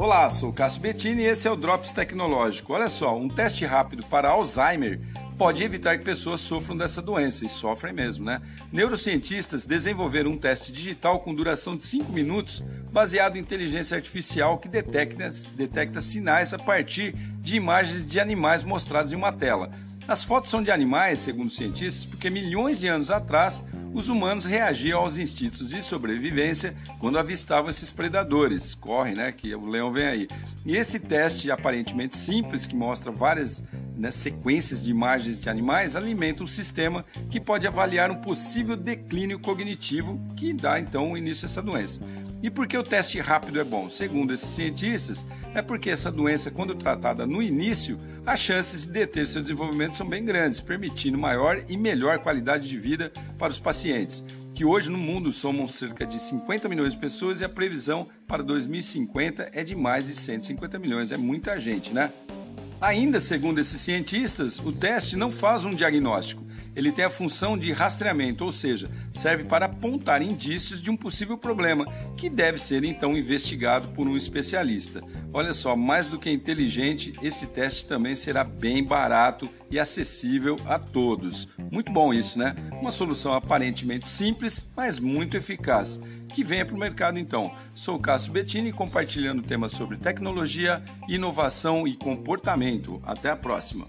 Olá, sou Cássio Bettini e esse é o Drops Tecnológico. Olha só, um teste rápido para Alzheimer pode evitar que pessoas sofram dessa doença, e sofrem mesmo, né? Neurocientistas desenvolveram um teste digital com duração de 5 minutos, baseado em inteligência artificial que detecta, detecta sinais a partir de imagens de animais mostradas em uma tela. As fotos são de animais, segundo cientistas, porque milhões de anos atrás os humanos reagiam aos instintos de sobrevivência quando avistavam esses predadores. Corre, né? Que o leão vem aí. E esse teste aparentemente simples, que mostra várias né, sequências de imagens de animais, alimenta um sistema que pode avaliar um possível declínio cognitivo que dá então início a essa doença. E por que o teste rápido é bom? Segundo esses cientistas, é porque essa doença, quando tratada no início, as chances de deter seu desenvolvimento são bem grandes, permitindo maior e melhor qualidade de vida para os pacientes. Que hoje no mundo somos cerca de 50 milhões de pessoas e a previsão para 2050 é de mais de 150 milhões. É muita gente, né? Ainda segundo esses cientistas, o teste não faz um diagnóstico, ele tem a função de rastreamento, ou seja, serve para apontar indícios de um possível problema, que deve ser então investigado por um especialista. Olha só, mais do que inteligente, esse teste também será bem barato e acessível a todos. Muito bom isso, né? Uma solução aparentemente simples, mas muito eficaz. Que venha para o mercado então. Sou Cássio Bettini compartilhando temas sobre tecnologia, inovação e comportamento. Até a próxima.